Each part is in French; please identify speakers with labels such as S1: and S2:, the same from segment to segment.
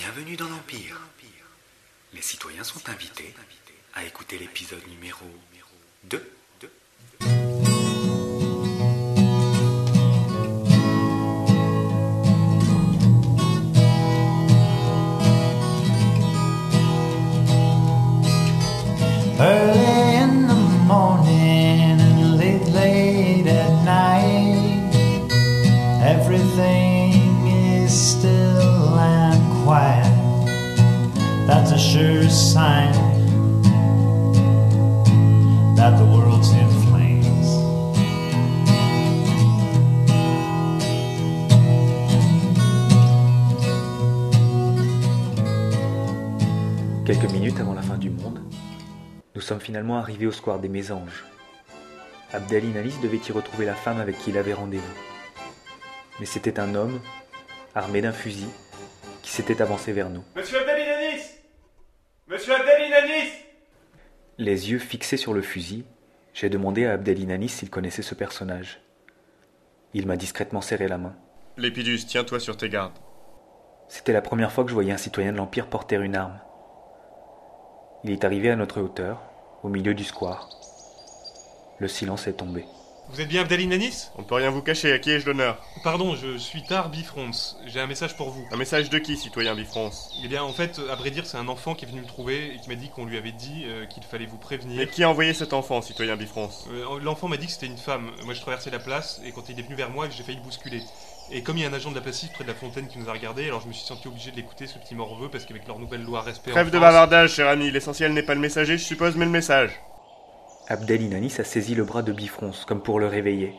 S1: Bienvenue dans l'Empire. Les citoyens sont invités à écouter l'épisode numéro 2.
S2: Early That's a sure sign that the world's in flames.
S3: Quelques minutes avant la fin du monde, nous sommes finalement arrivés au square des Mésanges. Abdel Inalis devait y retrouver la femme avec qui il avait rendez-vous. Mais c'était un homme, armé d'un fusil, qui s'était avancé vers nous.
S4: Monsieur Abdelinanis Monsieur Abdelinanis
S3: Les yeux fixés sur le fusil, j'ai demandé à Abdel Inalis s'il connaissait ce personnage. Il m'a discrètement serré la main.
S4: Lépidus, tiens-toi sur tes gardes.
S3: C'était la première fois que je voyais un citoyen de l'Empire porter une arme. Il est arrivé à notre hauteur, au milieu du square. Le silence est tombé.
S5: Vous êtes bien Abdelinanis
S4: On ne peut rien vous cacher, à qui ai-je l'honneur?
S5: Pardon, je suis Tar Bifrons. J'ai un message pour vous.
S4: Un message de qui, citoyen Bifrance
S5: Eh bien, en fait, à vrai dire, c'est un enfant qui est venu me trouver et qui m'a dit qu'on lui avait dit euh, qu'il fallait vous prévenir.
S4: Et qui a envoyé cet enfant, citoyen Bifrance
S5: Euh, L'enfant m'a dit que c'était une femme. Moi, je traversais la place et quand il est venu vers moi, j'ai failli le bousculer. Et comme il y a un agent de la place près de la fontaine qui nous a regardé, alors je me suis senti obligé de l'écouter, ce petit morveux, parce qu'avec leur nouvelle loi respect.
S4: Trêve de
S5: France-
S4: bavardage, cher ami, l'essentiel n'est pas le messager, je suppose, mais le message.
S3: Abdel Inanis a saisi le bras de Bifrons, comme pour le réveiller.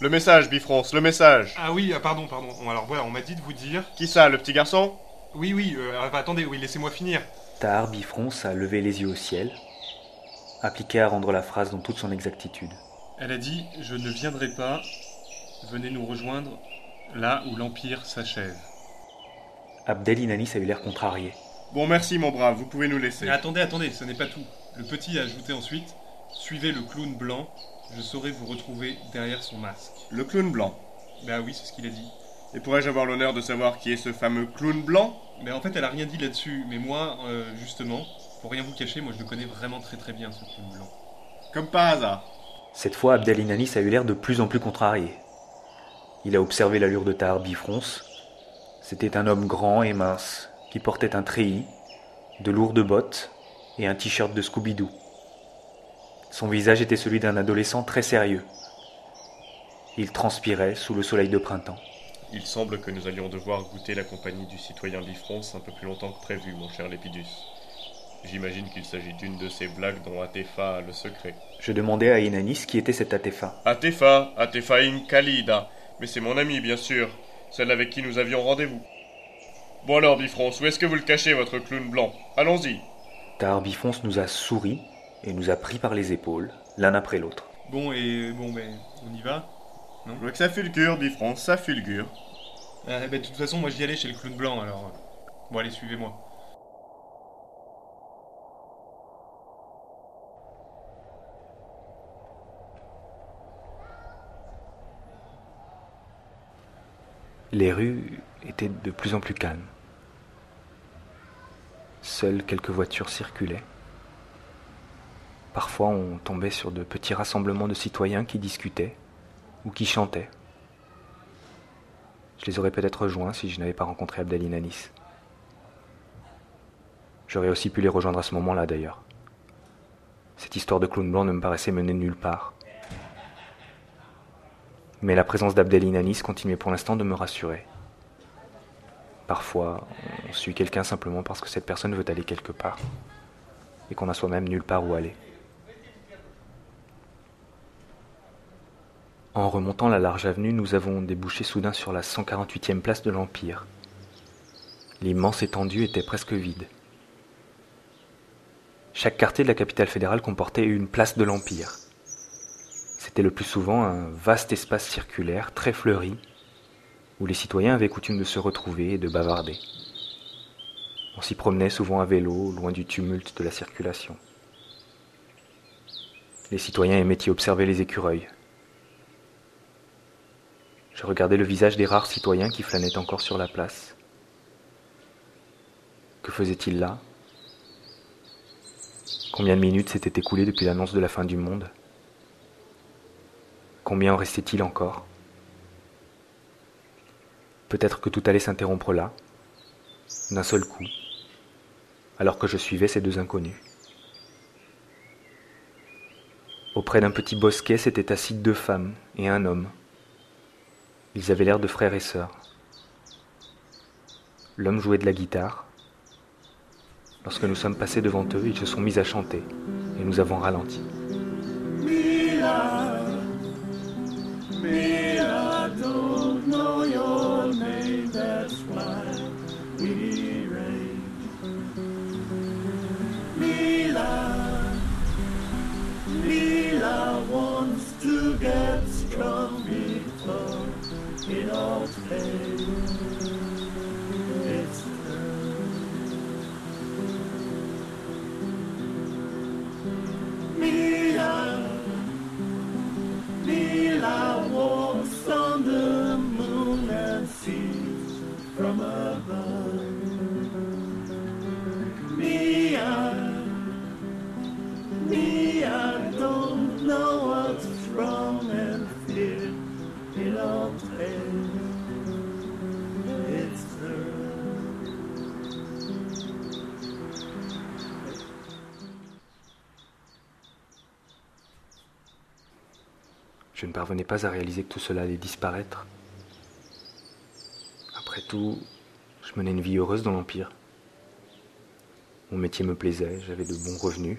S4: Le message, Bifrance, le message
S5: Ah oui, ah, pardon, pardon. Bon, alors voilà, on m'a dit de vous dire.
S4: Qui ça, le petit garçon?
S5: Oui, oui, euh, attendez, oui, laissez-moi finir.
S3: Tahar Bifrons a levé les yeux au ciel, appliqué à rendre la phrase dans toute son exactitude.
S5: Elle a dit Je ne viendrai pas, venez nous rejoindre là où l'Empire s'achève.
S3: Abdel Inanis a eu l'air contrarié.
S4: Bon, merci, mon brave, vous pouvez nous laisser.
S5: Mais attendez, attendez, ce n'est pas tout. Le petit a ajouté ensuite Suivez le clown blanc, je saurai vous retrouver derrière son masque.
S4: Le clown blanc.
S5: Bah oui, c'est ce qu'il a dit.
S4: Et pourrais-je avoir l'honneur de savoir qui est ce fameux clown blanc?
S5: Mais en fait, elle a rien dit là-dessus. Mais moi, euh, justement, pour rien vous cacher, moi je le connais vraiment très très bien, ce clown blanc.
S4: Comme par hasard.
S3: Cette fois, Abdel Inanis a eu l'air de plus en plus contrarié. Il a observé l'allure de Tahar Bifrons. C'était un homme grand et mince, qui portait un treillis, de lourdes bottes et un t-shirt de Scooby-Doo. Son visage était celui d'un adolescent très sérieux. Il transpirait sous le soleil de printemps.
S4: Il semble que nous allions devoir goûter la compagnie du citoyen Bifrance un peu plus longtemps que prévu, mon cher Lépidus. J'imagine qu'il s'agit d'une de ces blagues dont Atefa a le secret.
S3: Je demandai à Inanis qui était cet Atefa.
S4: Atefa, Atefaim Khalida. Mais c'est mon ami, bien sûr. Celle avec qui nous avions rendez-vous. Bon alors, Bifrance, où est-ce que vous le cachez, votre clown blanc? Allons-y.
S3: Tahar Bifrons nous a souri et nous a pris par les épaules, l'un après l'autre.
S5: Bon, et bon, ben, on y va
S4: Je vois que ça fulgure, Bifrance, ça fulgure.
S5: Ah, ben, De toute façon, moi j'y allais chez le clown blanc, alors. euh, Bon, allez, suivez-moi.
S3: Les rues étaient de plus en plus calmes. Seules quelques voitures circulaient. Parfois, on tombait sur de petits rassemblements de citoyens qui discutaient ou qui chantaient. Je les aurais peut-être rejoints si je n'avais pas rencontré Abdel Inanis. J'aurais aussi pu les rejoindre à ce moment-là d'ailleurs. Cette histoire de clown blanc ne me paraissait mener nulle part. Mais la présence d'Abdel Inanis continuait pour l'instant de me rassurer. Parfois, on suit quelqu'un simplement parce que cette personne veut aller quelque part, et qu'on n'a soi-même nulle part où aller. En remontant la large avenue, nous avons débouché soudain sur la 148e place de l'Empire. L'immense étendue était presque vide. Chaque quartier de la capitale fédérale comportait une place de l'Empire. C'était le plus souvent un vaste espace circulaire très fleuri où les citoyens avaient coutume de se retrouver et de bavarder. On s'y promenait souvent à vélo, loin du tumulte de la circulation. Les citoyens aimaient y observer les écureuils. Je regardais le visage des rares citoyens qui flânaient encore sur la place. Que faisait-il là? Combien de minutes s'étaient écoulées depuis l'annonce de la fin du monde? Combien en restait-il encore? Peut-être que tout allait s'interrompre là, d'un seul coup, alors que je suivais ces deux inconnus. Auprès d'un petit bosquet s'étaient assis deux femmes et un homme. Ils avaient l'air de frères et sœurs. L'homme jouait de la guitare. Lorsque nous sommes passés devant eux, ils se sont mis à chanter et nous avons ralenti. Amen. Je ne parvenais pas à réaliser que tout cela allait disparaître. Après tout, je menais une vie heureuse dans l'Empire. Mon métier me plaisait, j'avais de bons revenus,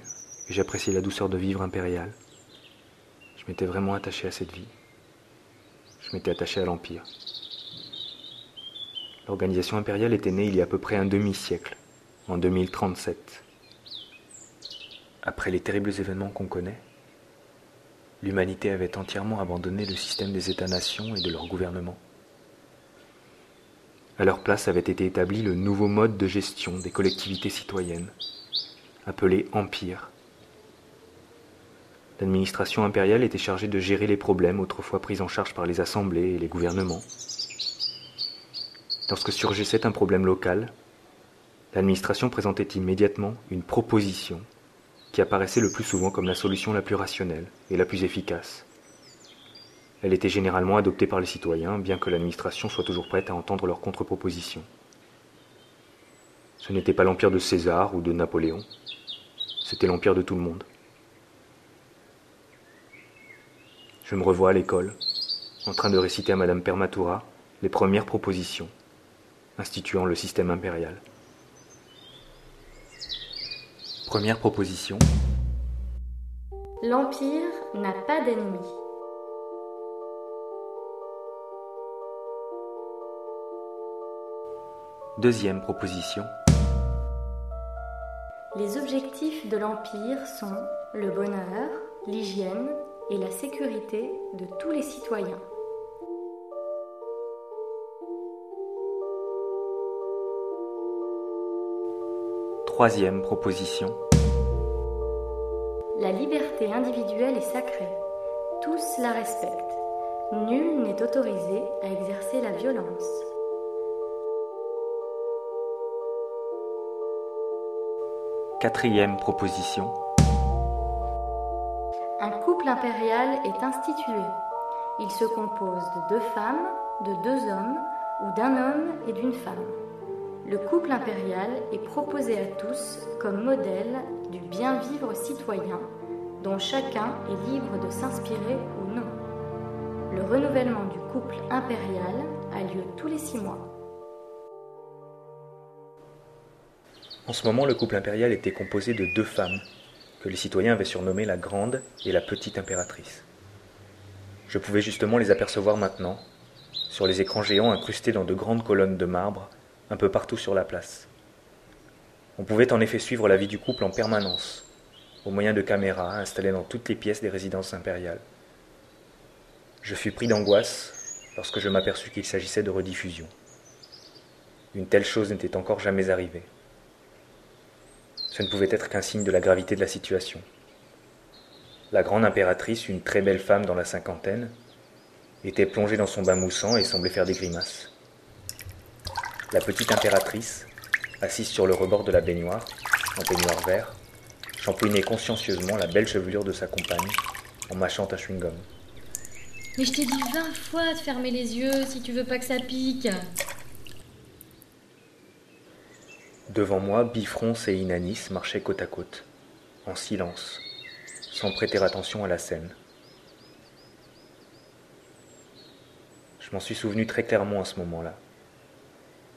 S3: et j'appréciais la douceur de vivre impérial. Je m'étais vraiment attaché à cette vie. Je m'étais attaché à l'Empire. L'organisation impériale était née il y a à peu près un demi-siècle, en 2037. Après les terribles événements qu'on connaît, l'humanité avait entièrement abandonné le système des États-nations et de leur gouvernement. À leur place avait été établi le nouveau mode de gestion des collectivités citoyennes, appelé Empire. L'administration impériale était chargée de gérer les problèmes autrefois pris en charge par les assemblées et les gouvernements. Lorsque surgissait un problème local, l'administration présentait immédiatement une proposition qui apparaissait le plus souvent comme la solution la plus rationnelle et la plus efficace. Elle était généralement adoptée par les citoyens, bien que l'administration soit toujours prête à entendre leurs contre-propositions. Ce n'était pas l'empire de César ou de Napoléon, c'était l'empire de tout le monde. Je me revois à l'école, en train de réciter à Madame Permatura les premières propositions instituant le système impérial. Première proposition.
S6: L'Empire n'a pas d'ennemis.
S3: Deuxième proposition.
S6: Les objectifs de l'Empire sont le bonheur, l'hygiène et la sécurité de tous les citoyens.
S3: Troisième proposition.
S6: La liberté individuelle est sacrée. Tous la respectent. Nul n'est autorisé à exercer la violence.
S3: Quatrième proposition.
S6: Un couple impérial est institué. Il se compose de deux femmes, de deux hommes ou d'un homme et d'une femme. Le couple impérial est proposé à tous comme modèle du bien vivre citoyen dont chacun est libre de s'inspirer ou non. Le renouvellement du couple impérial a lieu tous les six mois.
S3: En ce moment, le couple impérial était composé de deux femmes, que les citoyens avaient surnommées la grande et la petite impératrice. Je pouvais justement les apercevoir maintenant, sur les écrans géants incrustés dans de grandes colonnes de marbre, un peu partout sur la place. On pouvait en effet suivre la vie du couple en permanence, au moyen de caméras installées dans toutes les pièces des résidences impériales. Je fus pris d'angoisse lorsque je m'aperçus qu'il s'agissait de rediffusion. Une telle chose n'était encore jamais arrivée. Ce ne pouvait être qu'un signe de la gravité de la situation. La grande impératrice, une très belle femme dans la cinquantaine, était plongée dans son bain moussant et semblait faire des grimaces. La petite impératrice, assise sur le rebord de la baignoire, en peignoir vert, shampouinait consciencieusement la belle chevelure de sa compagne en mâchant un chewing-gum.
S6: Mais je t'ai dit vingt fois de fermer les yeux si tu veux pas que ça pique.
S3: Devant moi, Bifrons et Inanis marchaient côte à côte, en silence, sans prêter attention à la scène. Je m'en suis souvenu très clairement à ce moment-là.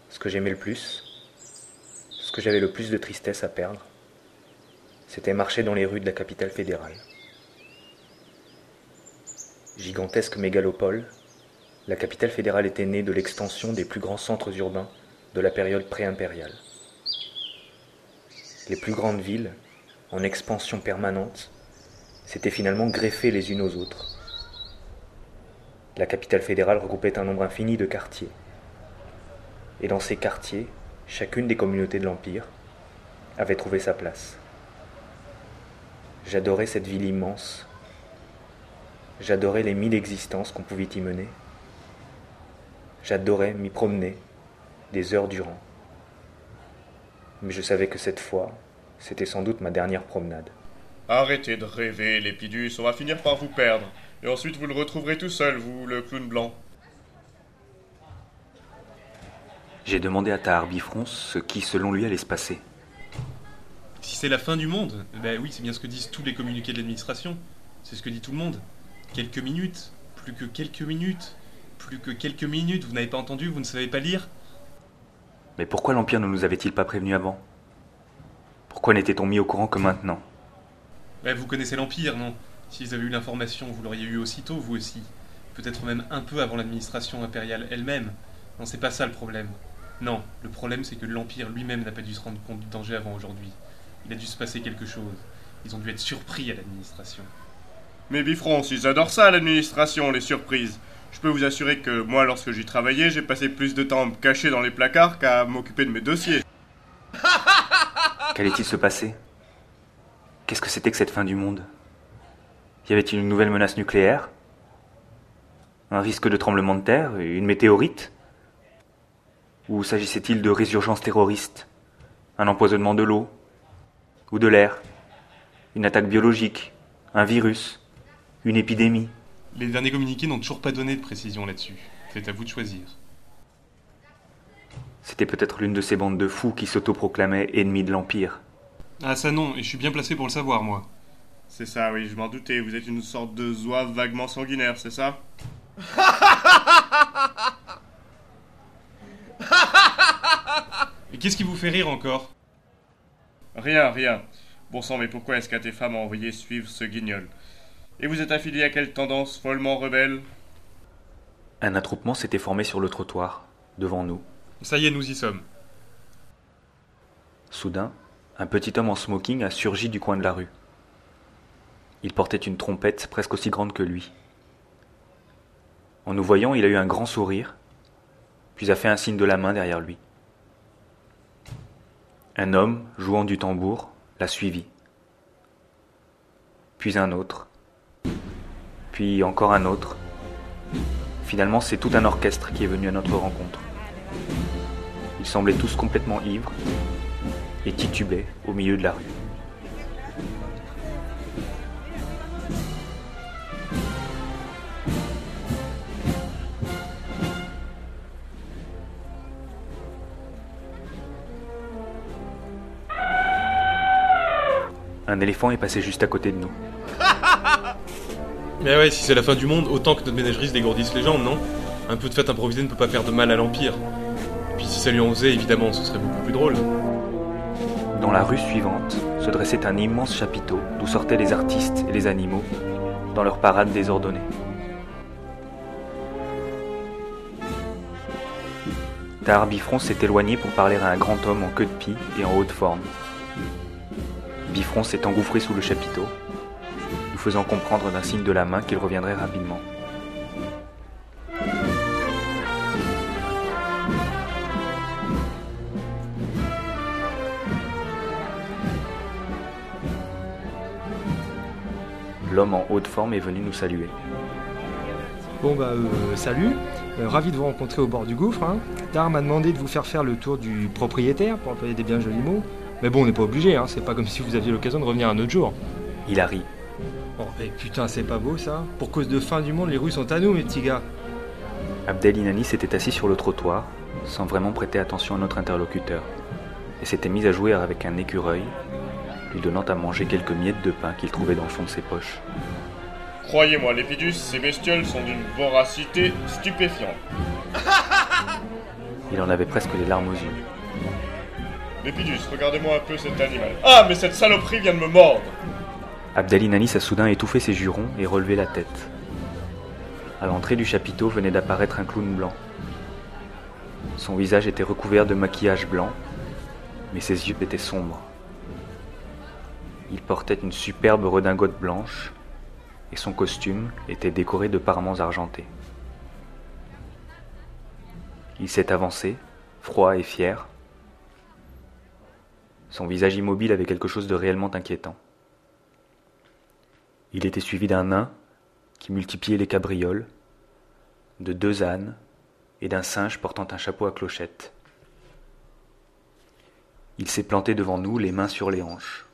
S3: Ce que j'aimais le plus, ce que j'avais le plus de tristesse à perdre, c'était marcher dans les rues de la capitale fédérale. Gigantesque mégalopole, la capitale fédérale était née de l'extension des plus grands centres urbains de la période pré-impériale. Les plus grandes villes, en expansion permanente, s'étaient finalement greffées les unes aux autres. La capitale fédérale regroupait un nombre infini de quartiers. Et dans ces quartiers, chacune des communautés de l'Empire avait trouvé sa place. J'adorais cette ville immense. J'adorais les mille existences qu'on pouvait y mener. J'adorais m'y promener des heures durant. Mais je savais que cette fois, c'était sans doute ma dernière promenade.
S4: Arrêtez de rêver, Lépidus, on va finir par vous perdre. Et ensuite vous le retrouverez tout seul, vous, le clown blanc.
S3: J'ai demandé à Tahar Bifrons ce qui, selon lui, allait se passer.
S5: Si c'est la fin du monde, ben oui, c'est bien ce que disent tous les communiqués de l'administration. C'est ce que dit tout le monde. Quelques minutes, plus que quelques minutes, plus que quelques minutes, vous n'avez pas entendu, vous ne savez pas lire
S3: Mais pourquoi l'Empire ne nous avait-il pas prévenu avant? Pourquoi n'était-on mis au courant que maintenant?
S5: Ben vous connaissez l'Empire, non? S'ils avaient eu l'information, vous l'auriez eu aussitôt, vous aussi. Peut-être même un peu avant l'administration impériale elle-même. Non, c'est pas ça le problème. Non, le problème c'est que l'Empire lui-même n'a pas dû se rendre compte du danger avant aujourd'hui. Il a dû se passer quelque chose. Ils ont dû être surpris à l'administration.
S4: Mais Bifrons, ils adorent ça, l'administration, les surprises. Je peux vous assurer que moi, lorsque j'y travaillais, j'ai passé plus de temps à me cacher dans les placards qu'à m'occuper de mes dossiers.
S3: Qu'allait-il se passer? Qu'est-ce que c'était que cette fin du monde? Y avait-il une nouvelle menace nucléaire? Un risque de tremblement de terre? Une météorite? Ou s'agissait-il de résurgence terroriste? Un empoisonnement de l'eau? Ou de l'air? Une attaque biologique? Un virus? Une épidémie?
S5: Les derniers communiqués n'ont toujours pas donné de précision là-dessus. C'est à vous de choisir.
S3: C'était peut-être l'une de ces bandes de fous qui s'autoproclamaient ennemis de l'Empire.
S5: Ah ça non, et je suis bien placé pour le savoir, moi.
S4: C'est ça, oui, je m'en doutais. Vous êtes une sorte de zouave vaguement sanguinaire, c'est ça?
S5: qu'est-ce qui vous fait rire encore?
S4: Rien, rien. Bon sang, mais pourquoi est-ce qu'un tes femmes a envoyé suivre ce guignol? Et vous êtes affilié à quelle tendance follement rebelle?
S3: Un attroupement s'était formé sur le trottoir, devant nous.
S5: Ça y est, nous y sommes.
S3: Soudain, un petit homme en smoking a surgi du coin de la rue. Il portait une trompette presque aussi grande que lui. En nous voyant, il a eu un grand sourire, puis a fait un signe de la main derrière lui. Un homme, jouant du tambour, l'a suivi. Puis un autre. Puis encore un autre. Finalement, c'est tout un orchestre qui est venu à notre rencontre. Ils semblaient tous complètement ivres et titubaient au milieu de la rue. Un éléphant est passé juste à côté de nous.
S5: Mais ouais, si c'est la fin du monde, autant que notre ménagerie se dégourdisse les jambes, non? Un peu de fête improvisée ne peut pas faire de mal à l'Empire. Et puis si ça lui en faisait, évidemment, ce serait beaucoup plus drôle.
S3: Dans la rue suivante se dressait un immense chapiteau d'où sortaient les artistes et les animaux dans leur parade désordonnée. Tahar s'est éloigné pour parler à un grand homme en queue de pie et en haute forme. Bifrons s'est engouffré sous le chapiteau, nous faisant comprendre d'un signe de la main qu'il reviendrait rapidement. L'homme en haute forme est venu nous saluer.
S7: Bon bah euh, salut, Euh, ravi de vous rencontrer au bord du gouffre. Hein. Dar m'a demandé de vous faire faire le tour du propriétaire pour employer des bien jolis mots. Mais bon, on n'est pas obligé, hein. c'est pas comme si vous aviez l'occasion de revenir un autre jour.
S3: Il a ri.
S7: Oh, et putain, c'est pas beau ça Pour cause de fin du monde, les rues sont à nous, mes petits gars.
S3: Abdel Inani s'était assis sur le trottoir, sans vraiment prêter attention à notre interlocuteur, et s'était mis à jouer avec un écureuil, lui donnant à manger quelques miettes de pain qu'il trouvait dans le fond de ses poches.
S4: Croyez-moi, Lépidus, ces bestioles sont d'une voracité stupéfiante.
S3: Il en avait presque les larmes aux yeux.
S4: Lépidus, regardez-moi un peu cet animal. Ah, mais cette saloperie vient de me mordre
S3: Abdel Inanis a soudain étouffé ses jurons et relevé la tête. À l'entrée du chapiteau venait d'apparaître un clown blanc. Son visage était recouvert de maquillage blanc, mais ses yeux étaient sombres. Il portait une superbe redingote blanche et son costume était décoré de parements argentés. Il s'est avancé, froid et fier. Son visage immobile avait quelque chose de réellement inquiétant. Il était suivi d'un nain qui multipliait les cabrioles, de deux ânes et d'un singe portant un chapeau à clochette. Il s'est planté devant nous, les mains sur les hanches.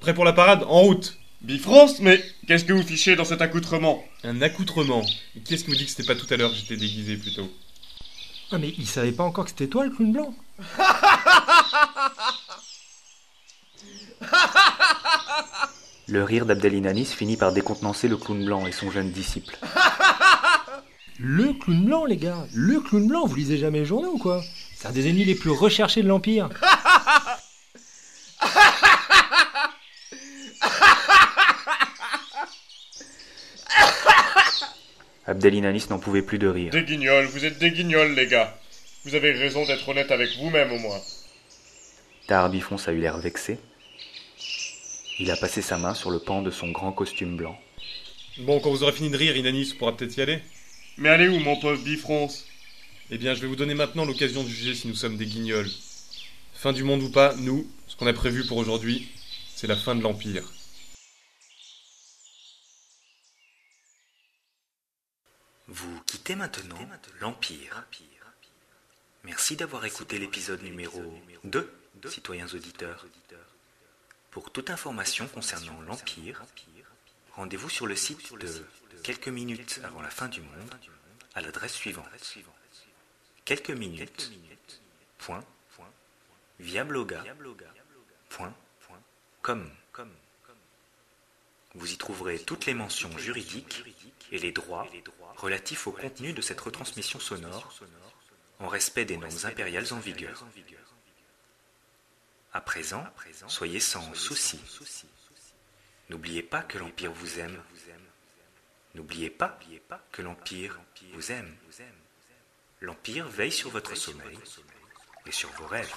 S5: Prêt pour la parade En route
S4: Bifrance, mais qu'est-ce que vous fichez dans cet accoutrement?
S5: Un accoutrement. Et qui est-ce qui me dit que c'était pas tout à l'heure que j'étais déguisé plutôt?
S7: Ah mais il savait pas encore que c'était toi le clown blanc?
S3: Le rire d'Abdel Inanis finit par décontenancer le clown blanc et son jeune disciple.
S7: Le clown blanc, les gars Le clown blanc, vous lisez jamais les journaux ou quoi? C'est un des ennemis les plus recherchés de l'Empire.
S3: Abdel Inanis n'en pouvait plus de rire.
S4: Des guignols, vous êtes des guignols, les gars. Vous avez raison d'être honnête avec vous-même, au moins.
S3: Tahar Bifrons a eu l'air vexé. Il a passé sa main sur le pan de son grand costume blanc.
S5: Bon, quand vous aurez fini de rire, Inanis pourra peut-être y aller.
S4: Mais allez où, mon pauvre Bifrance
S5: Eh bien, je vais vous donner maintenant l'occasion de juger si nous sommes des guignols. Fin du monde ou pas, nous, ce qu'on a prévu pour aujourd'hui, c'est la fin de l'Empire.
S1: Vous quittez maintenant l'Empire. Merci d'avoir écouté l'épisode numéro 2, citoyens auditeurs. Pour toute information concernant l'Empire, rendez-vous sur le site de Quelques minutes avant la fin du monde à l'adresse suivante. Quelques minutes. Point. Viabloga.com. Vous y trouverez toutes les mentions juridiques et les droits relatifs au contenu de cette retransmission sonore en respect des normes impériales en vigueur. À présent, soyez sans souci. N'oubliez pas que l'Empire vous aime. N'oubliez pas que l'Empire vous aime. L'Empire veille sur votre sommeil et sur vos rêves.